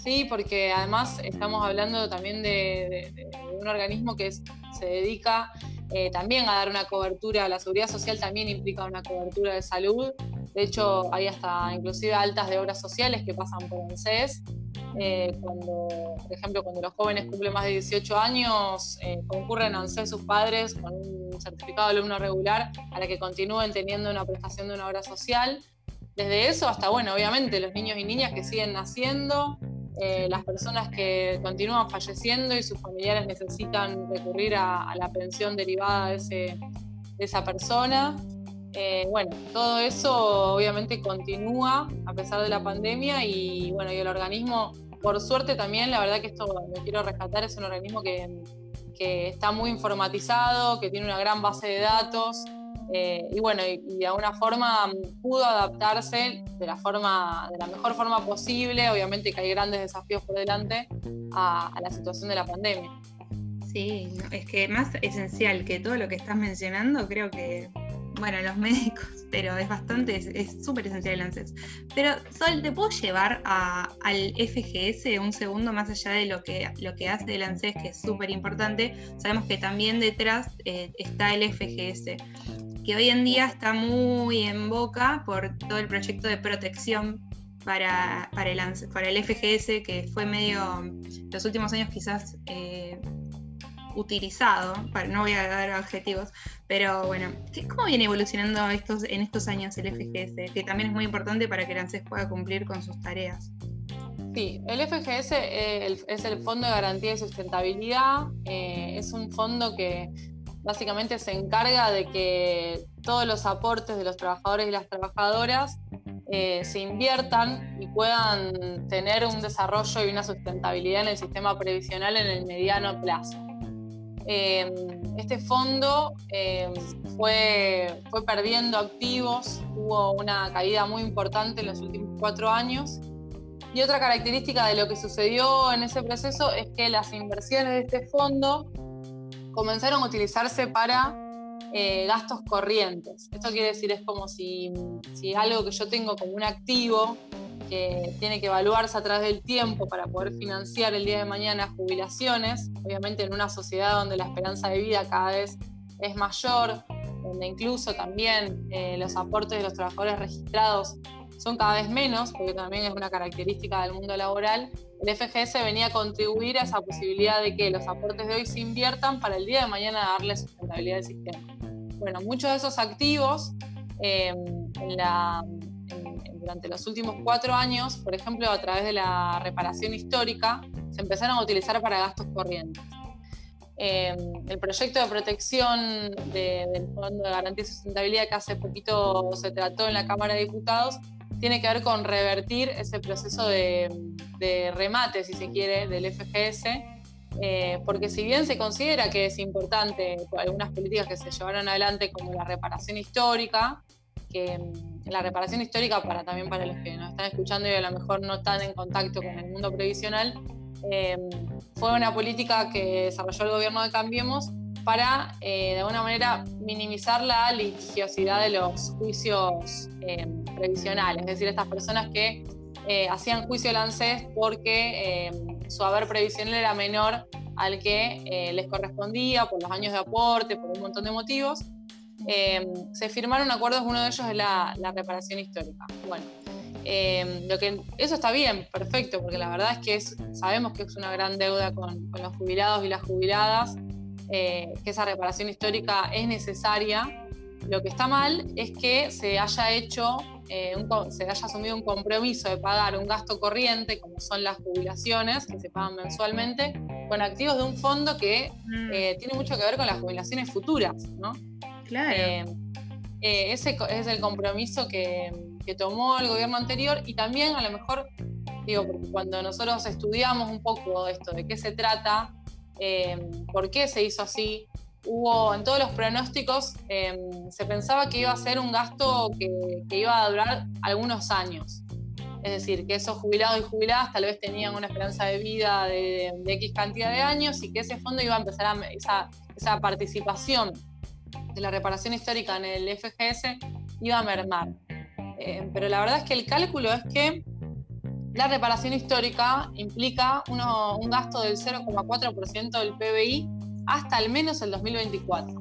Speaker 5: Sí, porque además estamos hablando también de, un organismo que se dedica eh, también a dar una cobertura, la seguridad social también implica una cobertura de salud. De hecho, hay hasta inclusive altas de obras sociales que pasan por ANSES eh, cuando, por ejemplo, cuando los jóvenes cumplen más de 18 años, eh, concurren a ANSES sus padres con un certificado de alumno regular para que continúen teniendo una prestación de una obra social. Desde eso hasta, bueno, obviamente los niños y niñas que siguen naciendo, eh, las personas que continúan falleciendo y sus familiares necesitan recurrir a, la pensión derivada de, ese, de esa persona. Eh, bueno, todo eso obviamente continúa a pesar de la pandemia y bueno, y el organismo, por suerte también, la verdad que esto lo quiero rescatar, es un organismo que, está muy informatizado, que tiene una gran base de datos eh, y bueno, y, de alguna forma pudo adaptarse de la, forma, de la mejor forma posible, obviamente que hay grandes desafíos por delante a la situación de la pandemia.
Speaker 2: Sí, es que más esencial que todo lo que estás mencionando, creo que bueno, los médicos, pero es bastante, es súper esencial el ANSES. Pero, Sol, ¿te puedo llevar al FGS un segundo más allá de lo que, lo que hace el ANSES, que es súper importante? Sabemos que también detrás eh, está el FGS, que hoy en día está muy en boca por todo el proyecto de protección para, para, el, para el FGS, que fue medio, los últimos años quizás... Eh, utilizado, para, no voy a dar objetivos, pero bueno, ¿cómo viene evolucionando estos, en estos años el FGS? Que también es muy importante para que el ANSES pueda cumplir con sus tareas.
Speaker 5: Sí, el FGS eh, es el Fondo de Garantía y Sustentabilidad. Eh, es un fondo que básicamente se encarga de que todos los aportes de los trabajadores y las trabajadoras eh, se inviertan y puedan tener un desarrollo y una sustentabilidad en el sistema previsional en el mediano plazo. Em, este fondo em, fue, fue perdiendo activos, tuvo una caída muy importante en los últimos cuatro años. Y otra característica de lo que sucedió en ese proceso es que las inversiones de este fondo comenzaron a utilizarse para eh, gastos corrientes. Esto quiere decir, es como si, algo que yo tengo como un activo que tiene que evaluarse a través del tiempo para poder financiar el día de mañana jubilaciones, obviamente en una sociedad donde la esperanza de vida cada vez es mayor, donde incluso también eh, los aportes de los trabajadores registrados son cada vez menos, porque también es una característica del mundo laboral, el FGS venía a contribuir a esa posibilidad de que los aportes de hoy se inviertan para el día de mañana darle sustentabilidad al sistema. Bueno, muchos de esos activos eh, durante los últimos cuatro años, por ejemplo, a través de la reparación histórica, se empezaron a utilizar para gastos corrientes. Eh, el proyecto de protección del Fondo de Garantía y Sustentabilidad que hace poquito se trató en la Cámara de Diputados tiene que ver con revertir ese proceso de, remate, si se quiere, del FGS, eh, porque si bien se considera que es importante algunas políticas que se llevaron adelante como la reparación histórica, que la reparación histórica, para también para los que nos están escuchando y a lo mejor no están en contacto con el mundo previsional, fue una política que desarrolló el gobierno de Cambiemos para, de alguna manera, minimizar la litigiosidad de los juicios previsionales, es decir, estas personas que hacían juicio al ANSES porque su haber previsional era menor al que eh, les correspondía por los años de aporte, por un montón de motivos. Eh, se firmaron acuerdos, uno de ellos es la, reparación histórica. Bueno, eh, lo que, eso está bien, perfecto, porque la verdad es que sabemos que es una gran deuda con, con los jubilados y las jubiladas, que esa reparación histórica es necesaria. Lo que está mal es que se haya hecho eh, se haya asumido un compromiso de pagar un gasto corriente, como son las jubilaciones, que se pagan mensualmente, con activos de un fondo que mm. eh, tiene mucho que ver con las jubilaciones futuras, ¿no?
Speaker 2: Claro.
Speaker 5: Eh, ese es el compromiso que, que, tomó el gobierno anterior y también a lo mejor, digo, porque cuando nosotros estudiamos un poco esto, de qué se trata, por qué se hizo así, hubo en todos los pronósticos, em, se pensaba que iba a ser un gasto que, iba a durar algunos años. Es decir, que esos jubilados y jubiladas tal vez tenían una esperanza de vida de, X cantidad de años y que ese fondo iba a empezar a, esa, participación de la reparación histórica en el FGS iba a mermar. Em, pero la verdad es que el cálculo es que la reparación histórica implica un gasto del 0,4% del PBI hasta al menos el 2024.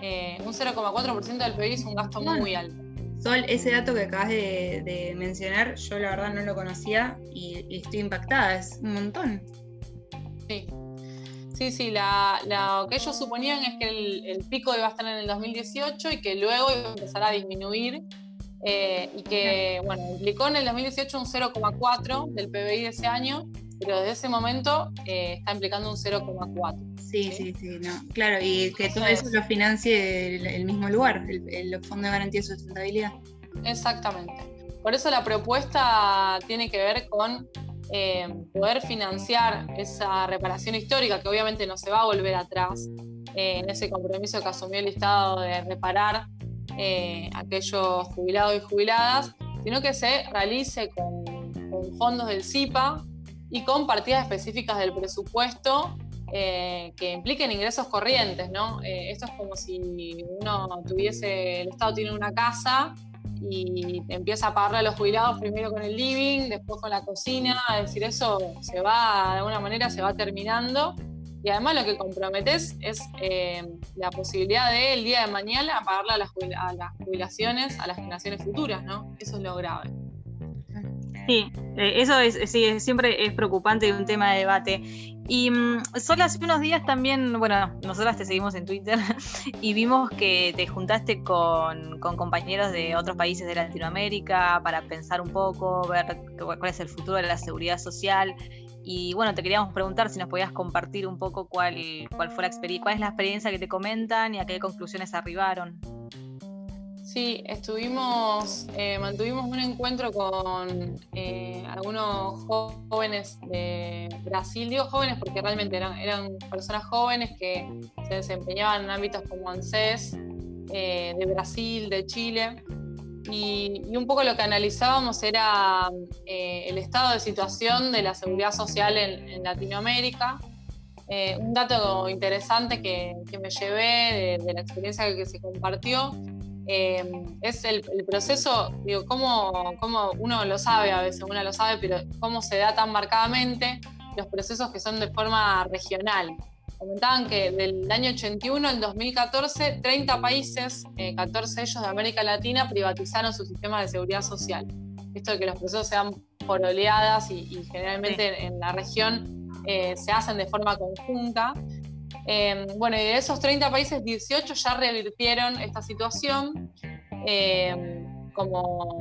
Speaker 5: Eh, un 0,4% del PIB es un gasto muy alto.
Speaker 2: Sol, ese dato que acabas de, mencionar, yo la verdad no lo conocía y, estoy impactada, es un montón.
Speaker 5: Sí, sí, sí, lo que ellos suponían es que el, pico iba a estar en el 2018 y que luego iba a empezar a disminuir eh, y que, bueno, implicó en el 2018 un 0,4 del PBI de ese año, pero desde ese momento eh, está implicando un 0,4.
Speaker 2: Sí, sí, sí, no. Claro, y que todo eso lo financie el, mismo lugar, el, Fondo de Garantía de Sustentabilidad.
Speaker 5: Exactamente. Por eso la propuesta tiene que ver con eh, poder financiar esa reparación histórica, que obviamente no se va a volver atrás eh, en ese compromiso que asumió el Estado de reparar eh, aquellos jubilados y jubiladas, sino que se realice con, con fondos del CIPA y con partidas específicas del presupuesto eh, que impliquen ingresos corrientes, ¿no? Eh, esto es como si uno tuviese, el Estado tiene una casa y empieza a pagarle a los jubilados primero con el living, después con la cocina, es decir, eso se va, de alguna manera se va terminando. Y además lo que comprometes es eh, la posibilidad de el día de mañana pagarle a las, jubilaciones a las generaciones futuras, ¿no? Eso es lo grave.
Speaker 3: Sí, eso es, sí, siempre es preocupante y un tema de debate. Y mm, solo hace unos días también, bueno, nosotras te seguimos en Twitter y vimos que te juntaste con, compañeros de otros países de Latinoamérica para pensar un poco, ver cuál es el futuro de la seguridad social. Y bueno, te queríamos preguntar si nos podías compartir un poco cuál, cuál fue la experiencia, cuál es la experiencia que te comentan y a qué conclusiones arribaron.
Speaker 5: Sí, estuvimos, eh, mantuvimos un encuentro con eh, algunos jóvenes de Brasil, digo jóvenes porque realmente eran, personas jóvenes que se desempeñaban en ámbitos como ANSES, eh, de Brasil, de Chile, y, un poco lo que analizábamos era el estado de situación de la seguridad social en, Latinoamérica. un dato interesante que, me llevé de la experiencia que se compartió Em, es el, proceso, digo, cómo, cómo, uno lo sabe a veces, uno lo sabe, pero cómo se da tan marcadamente los procesos que son de forma regional. Comentaban que del año 81 al 2014, 30 países, 14 de ellos de América Latina, privatizaron su sistema de seguridad social. Esto de que los procesos sean por oleadas y, generalmente en, la región eh, se hacen de forma conjunta. Em, bueno, y de esos 30 países, 18 ya revirtieron esta situación em, como,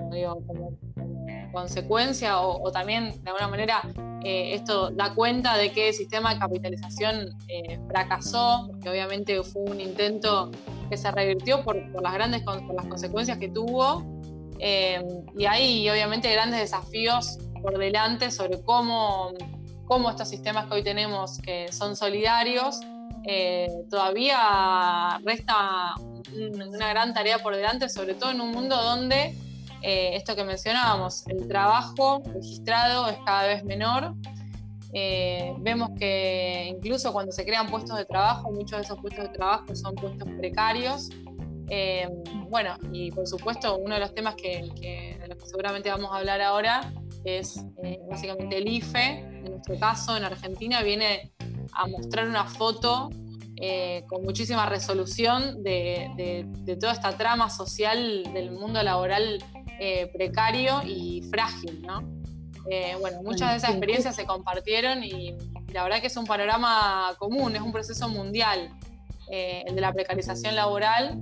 Speaker 5: consecuencia o, también de alguna manera eh, esto da cuenta de que el sistema de capitalización eh, fracasó, porque obviamente fue un intento que se revirtió por, las grandes por las consecuencias que tuvo. Em, y hay obviamente grandes desafíos por delante sobre cómo, cómo estos sistemas que hoy tenemos, que son solidarios, eh, todavía resta una gran tarea por delante, sobre todo en un mundo donde eh, esto que mencionábamos, el trabajo registrado es cada vez menor. Eh, vemos que incluso cuando se crean puestos de trabajo, muchos de esos puestos de trabajo son puestos precarios. Eh, bueno, y por supuesto, uno de los temas que, de los que seguramente vamos a hablar ahora es eh, básicamente el IFE. En nuestro caso, en Argentina, viene a mostrar una foto con muchísima resolución de, de, toda esta trama social del mundo laboral precario y frágil, ¿no? Eh, bueno, muchas de esas experiencias se compartieron y la verdad que es un panorama común, es un proceso mundial, eh, el de la precarización laboral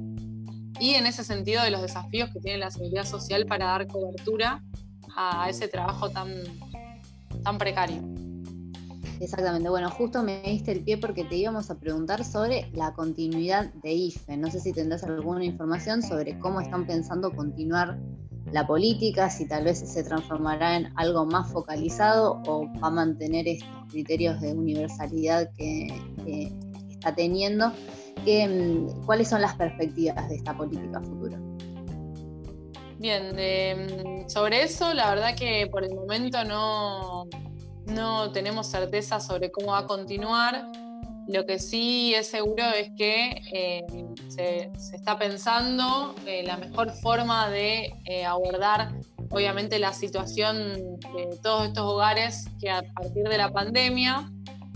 Speaker 5: y en ese sentido de los desafíos que tiene la seguridad social para dar cobertura a ese trabajo tan, tan precario.
Speaker 1: Exactamente, bueno, justo me diste el pie porque te íbamos a preguntar sobre la continuidad de IFE. No sé si tendrás alguna información sobre cómo están pensando continuar la política, si tal vez se transformará en algo más focalizado o va a mantener estos criterios de universalidad que, está teniendo. Mm, ¿Cuáles son las perspectivas de esta política futura?
Speaker 5: Bien, mm, sobre eso la verdad que por el momento no, no tenemos certeza sobre cómo va a continuar. Lo que sí es seguro es que eh, se, está pensando eh, la mejor forma de eh, abordar, obviamente, la situación de todos estos hogares que a partir de la pandemia,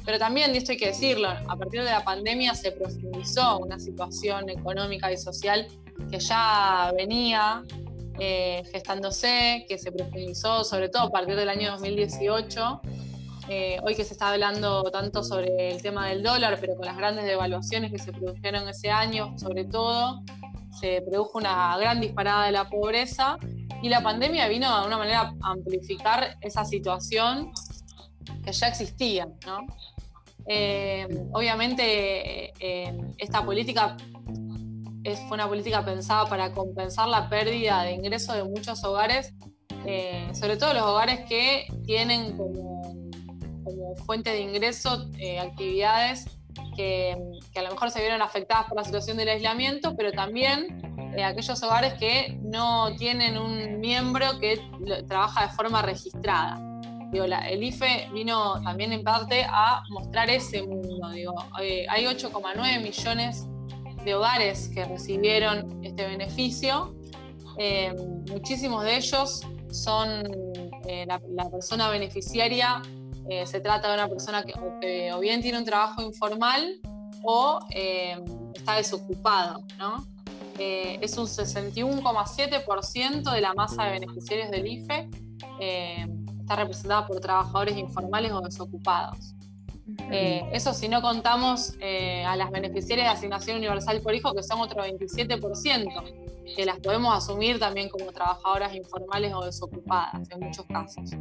Speaker 5: pero también, y esto hay que decirlo, a partir de la pandemia se profundizó una situación económica y social que ya venía gestándose, que se profundizó sobre todo a partir del año 2018 eh, hoy que se está hablando tanto sobre el tema del dólar, pero con las grandes devaluaciones que se produjeron ese año, sobre todo, se produjo una gran disparada de la pobreza y la pandemia vino de alguna manera a amplificar esa situación que ya existía. Eh, obviamente eh, esta política fue una política pensada para compensar la pérdida de ingresos de muchos hogares, sobre todo los hogares que tienen como como fuente de ingreso eh, actividades que, a lo mejor se vieron afectadas por la situación del aislamiento, pero también eh, aquellos hogares que no tienen un miembro que trabaja de forma registrada. Digo, el IFE vino también en parte a mostrar ese mundo. Digo, eh, hay 8,9 millones de hogares que recibieron este beneficio. muchísimos de ellos son la persona beneficiaria eh, se trata de una persona que o, bien tiene un trabajo informal o eh, está desocupado, ¿no? Eh, es un 61,7% de la masa de beneficiarios del IFE, está representada por trabajadores informales o desocupados. eso si no contamos a las beneficiarias de asignación universal por hijo, que son otro 27%, que las podemos asumir también como trabajadoras informales o desocupadas en muchos casos.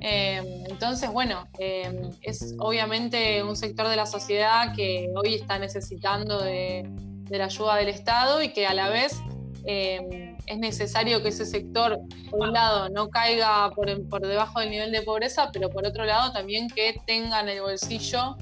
Speaker 5: Em, entonces, bueno, em, es obviamente un sector de la sociedad que hoy está necesitando de, la ayuda del Estado y que a la vez em, es necesario que ese sector, por un lado, no caiga por, debajo del nivel de pobreza, pero por otro lado también que tengan el bolsillo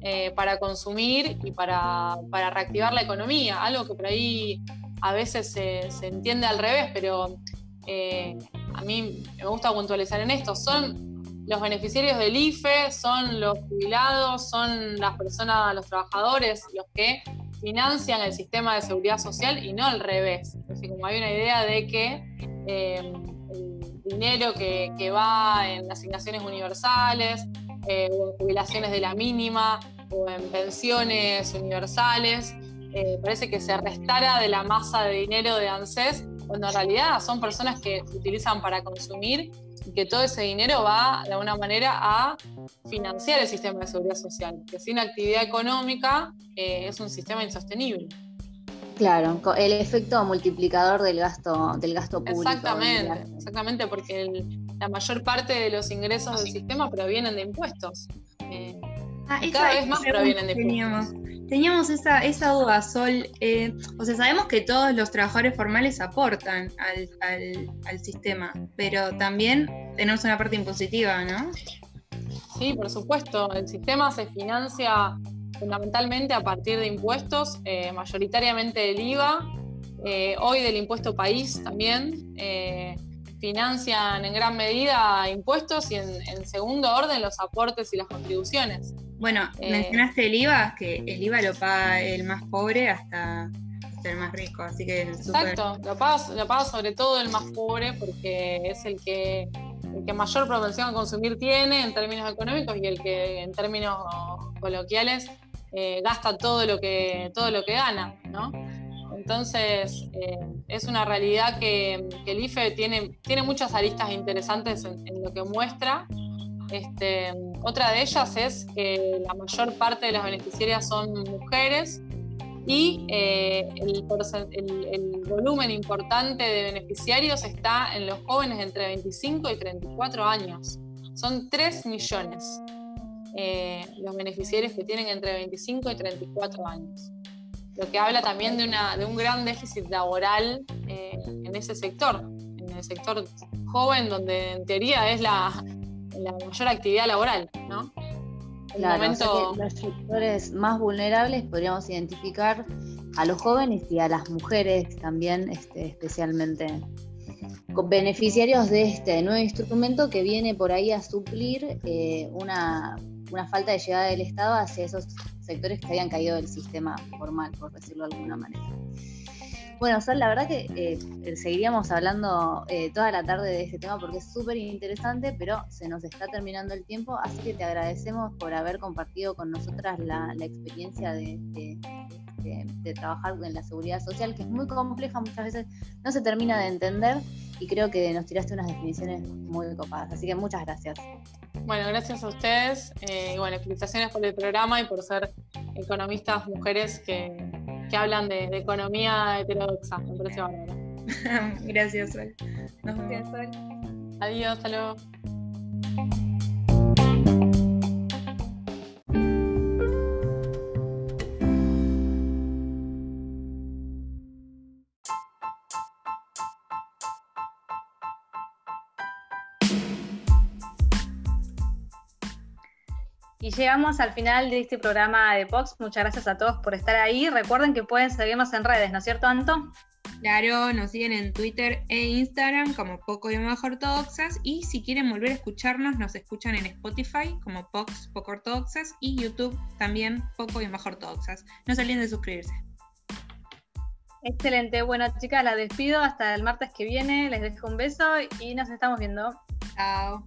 Speaker 5: eh, para consumir y para, reactivar la economía, algo que por ahí a veces se entiende al revés, pero eh, a mí me gusta puntualizar en esto, son los beneficiarios del IFE, son los jubilados, son las personas, los trabajadores, los que financian el sistema de seguridad social y no al revés. como hay una idea de que eh, el dinero que, va en asignaciones universales, eh, o en jubilaciones de la mínima, o en pensiones universales, parece que se restara de la masa de dinero de ANSES cuando en realidad son personas que utilizan para consumir y que todo ese dinero va de alguna manera a financiar el sistema de seguridad social, que sin actividad económica eh, es un sistema insostenible.
Speaker 1: Claro, el efecto multiplicador del gasto, del gasto público.
Speaker 5: Exactamente, exactamente, porque la mayor parte de los ingresos del sistema provienen de impuestos. Eh,
Speaker 3: ah, cada vez más provienen de impuestos. Teníamos esa, esa duda, Sol. Eh, o sea, sabemos que todos los trabajadores formales aportan al, sistema, pero también tenemos una parte impositiva, ¿no?
Speaker 5: Sí, por supuesto. El sistema se financia fundamentalmente a partir de impuestos, eh, mayoritariamente del IVA, eh, hoy del impuesto país también. financian en gran medida impuestos y en, segundo orden los aportes y las contribuciones.
Speaker 2: Bueno, eh, mencionaste el IVA, que el IVA lo paga el más pobre hasta, el más rico, así que...
Speaker 5: Exacto, lo, paga, lo paga sobre todo el más pobre porque es el que el que mayor propensión a consumir tiene en términos económicos y el que en términos coloquiales eh, gasta todo lo que todo lo que gana, ¿no? Entonces eh, es una realidad que, el IFE tiene, tiene muchas aristas interesantes en, lo que muestra. Este, otra de ellas es que la mayor parte de las beneficiarias son mujeres y eh, el, volumen importante de beneficiarios está en los jóvenes entre 25 y 34 años. Son 3 millones eh, los beneficiarios que tienen entre 25 y 34 años. Lo que habla también de, un gran déficit laboral eh, en ese sector, en el sector joven, donde en teoría es la, la mayor actividad laboral, ¿no?
Speaker 1: Claro, los sectores más vulnerables podríamos identificar a los jóvenes y a las mujeres también, este, especialmente beneficiarios de este nuevo instrumento que viene por ahí a suplir eh, una, una, falta de llegada del Estado hacia esos sectores que habían caído del sistema formal, por decirlo de alguna manera. Bueno, Sol, la verdad que eh, seguiríamos hablando eh, toda la tarde de este tema porque es súper interesante, pero se nos está terminando el tiempo, así que te agradecemos por haber compartido con nosotras la, experiencia de, trabajar en la seguridad social, que es muy compleja, muchas veces no se termina de entender y creo que nos tiraste unas definiciones muy copadas, así que muchas gracias.
Speaker 5: Bueno, gracias a ustedes eh, felicitaciones por el programa y por ser economistas mujeres que que hablan de, economía heterodoxa. Me parece bárbaro.
Speaker 2: Gracias, Sol. Nos vemos, Sol.
Speaker 5: Adiós, hasta
Speaker 4: llegamos al final de este programa de Pox. Muchas gracias a todos por estar ahí. Recuerden que pueden seguirnos en redes, ¿no es cierto, Anto?
Speaker 2: Claro, nos siguen en Twitter e Instagram como Poco y Más Ortodoxas. Y si quieren volver a escucharnos, nos escuchan en Spotify como Pox Poco Ortodoxas y YouTube también Poco y Más Ortodoxas. No se olviden de suscribirse.
Speaker 4: Excelente. Bueno, chicas, las despido hasta el martes que viene. Les dejo un beso y nos estamos viendo.
Speaker 2: Chao.